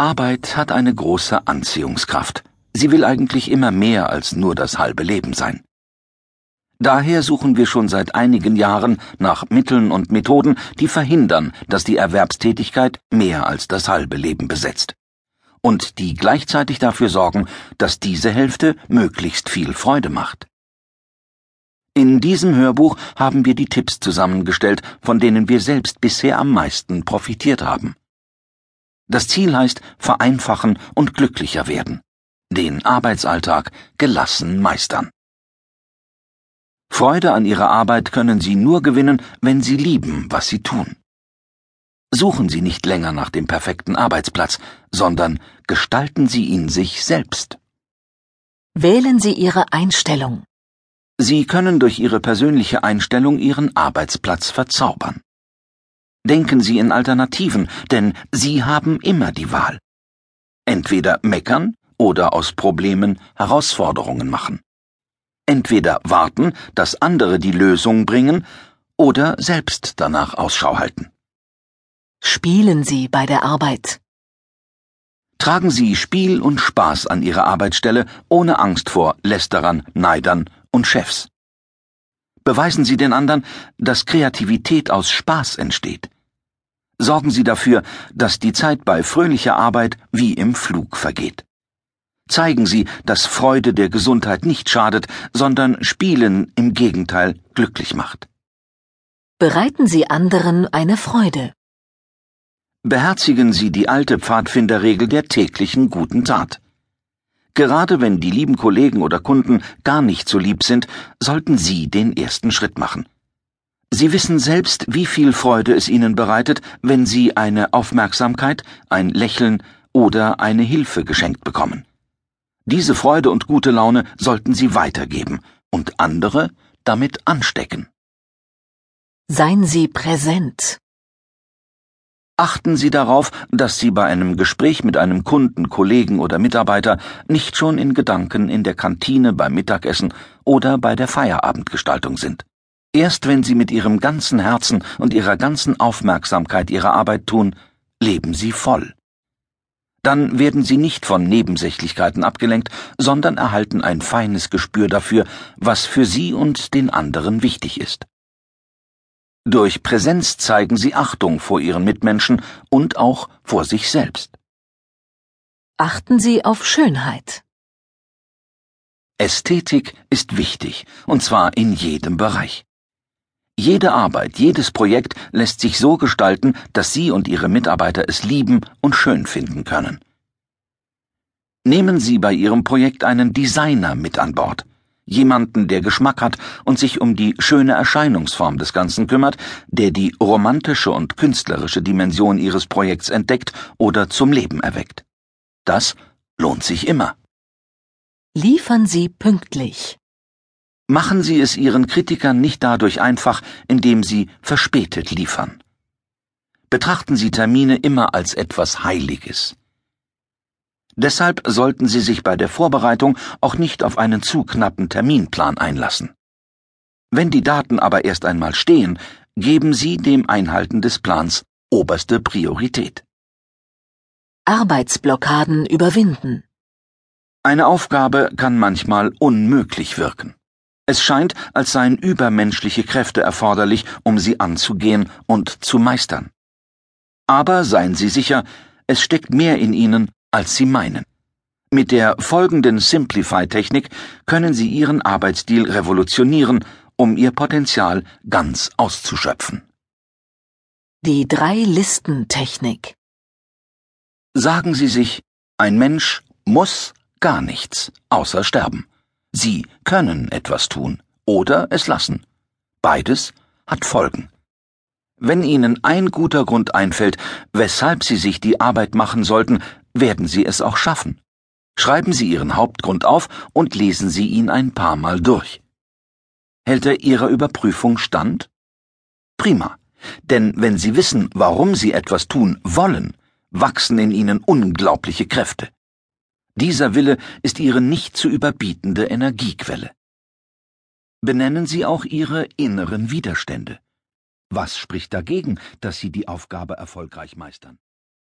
Arbeit hat eine große Anziehungskraft. Sie will eigentlich immer mehr als nur das halbe Leben sein. Daher suchen wir schon seit einigen Jahren nach Mitteln und Methoden, die verhindern, dass die Erwerbstätigkeit mehr als das halbe Leben besetzt. Und die gleichzeitig dafür sorgen, dass diese Hälfte möglichst viel Freude macht. In diesem Hörbuch haben wir die Tipps zusammengestellt, von denen wir selbst bisher am meisten profitiert haben. Das Ziel heißt vereinfachen und glücklicher werden. Den Arbeitsalltag gelassen meistern. Freude an ihrer Arbeit können Sie nur gewinnen, wenn Sie lieben, was Sie tun. Suchen Sie nicht länger nach dem perfekten Arbeitsplatz, sondern gestalten Sie ihn sich selbst. Wählen Sie Ihre Einstellung. Sie können durch Ihre persönliche Einstellung Ihren Arbeitsplatz verzaubern. Denken Sie in Alternativen, denn Sie haben immer die Wahl. Entweder meckern oder aus Problemen Herausforderungen machen. Entweder warten, dass andere die Lösung bringen, oder selbst danach Ausschau halten. Spielen Sie bei der Arbeit. Tragen Sie Spiel und Spaß an Ihrer Arbeitsstelle ohne Angst vor Lästerern, Neidern und Chefs. Beweisen Sie den anderen, dass Kreativität aus Spaß entsteht. Sorgen Sie dafür, dass die Zeit bei fröhlicher Arbeit wie im Flug vergeht. Zeigen Sie, dass Freude der Gesundheit nicht schadet, sondern Spielen im Gegenteil glücklich macht. Bereiten Sie anderen eine Freude. Beherzigen Sie die alte Pfadfinderregel der täglichen guten Tat. Gerade wenn die lieben Kollegen oder Kunden gar nicht so lieb sind, sollten Sie den ersten Schritt machen. Sie wissen selbst, wie viel Freude es Ihnen bereitet, wenn Sie eine Aufmerksamkeit, ein Lächeln oder eine Hilfe geschenkt bekommen. Diese Freude und gute Laune sollten Sie weitergeben und andere damit anstecken. Seien Sie präsent. Achten Sie darauf, dass Sie bei einem Gespräch mit einem Kunden, Kollegen oder Mitarbeiter nicht schon in Gedanken in der Kantine beim Mittagessen oder bei der Feierabendgestaltung sind. Erst wenn Sie mit Ihrem ganzen Herzen und Ihrer ganzen Aufmerksamkeit Ihre Arbeit tun, leben Sie voll. Dann werden Sie nicht von Nebensächlichkeiten abgelenkt, sondern erhalten ein feines Gespür dafür, was für Sie und den anderen wichtig ist. Durch Präsenz zeigen sie Achtung vor ihren Mitmenschen und auch vor sich selbst. Achten Sie auf Schönheit. Ästhetik ist wichtig, und zwar in jedem Bereich. Jede Arbeit, jedes Projekt lässt sich so gestalten, dass Sie und Ihre Mitarbeiter es lieben und schön finden können. Nehmen Sie bei Ihrem Projekt einen Designer mit an Bord jemanden, der Geschmack hat und sich um die schöne Erscheinungsform des Ganzen kümmert, der die romantische und künstlerische Dimension ihres Projekts entdeckt oder zum Leben erweckt. Das lohnt sich immer. Liefern Sie pünktlich. Machen Sie es Ihren Kritikern nicht dadurch einfach, indem Sie verspätet liefern. Betrachten Sie Termine immer als etwas Heiliges. Deshalb sollten Sie sich bei der Vorbereitung auch nicht auf einen zu knappen Terminplan einlassen. Wenn die Daten aber erst einmal stehen, geben Sie dem Einhalten des Plans oberste Priorität. Arbeitsblockaden überwinden. Eine Aufgabe kann manchmal unmöglich wirken. Es scheint, als seien übermenschliche Kräfte erforderlich, um sie anzugehen und zu meistern. Aber seien Sie sicher, es steckt mehr in Ihnen, als Sie meinen. Mit der folgenden Simplify-Technik können Sie Ihren Arbeitsstil revolutionieren, um Ihr Potenzial ganz auszuschöpfen. Die Drei-Listen-Technik. Sagen Sie sich, ein Mensch muss gar nichts außer sterben. Sie können etwas tun oder es lassen. Beides hat Folgen. Wenn Ihnen ein guter Grund einfällt, weshalb Sie sich die Arbeit machen sollten, werden Sie es auch schaffen. Schreiben Sie Ihren Hauptgrund auf und lesen Sie ihn ein paar Mal durch. Hält er Ihrer Überprüfung stand? Prima. Denn wenn Sie wissen, warum Sie etwas tun wollen, wachsen in Ihnen unglaubliche Kräfte. Dieser Wille ist Ihre nicht zu überbietende Energiequelle. Benennen Sie auch Ihre inneren Widerstände. Was spricht dagegen, dass Sie die Aufgabe erfolgreich meistern?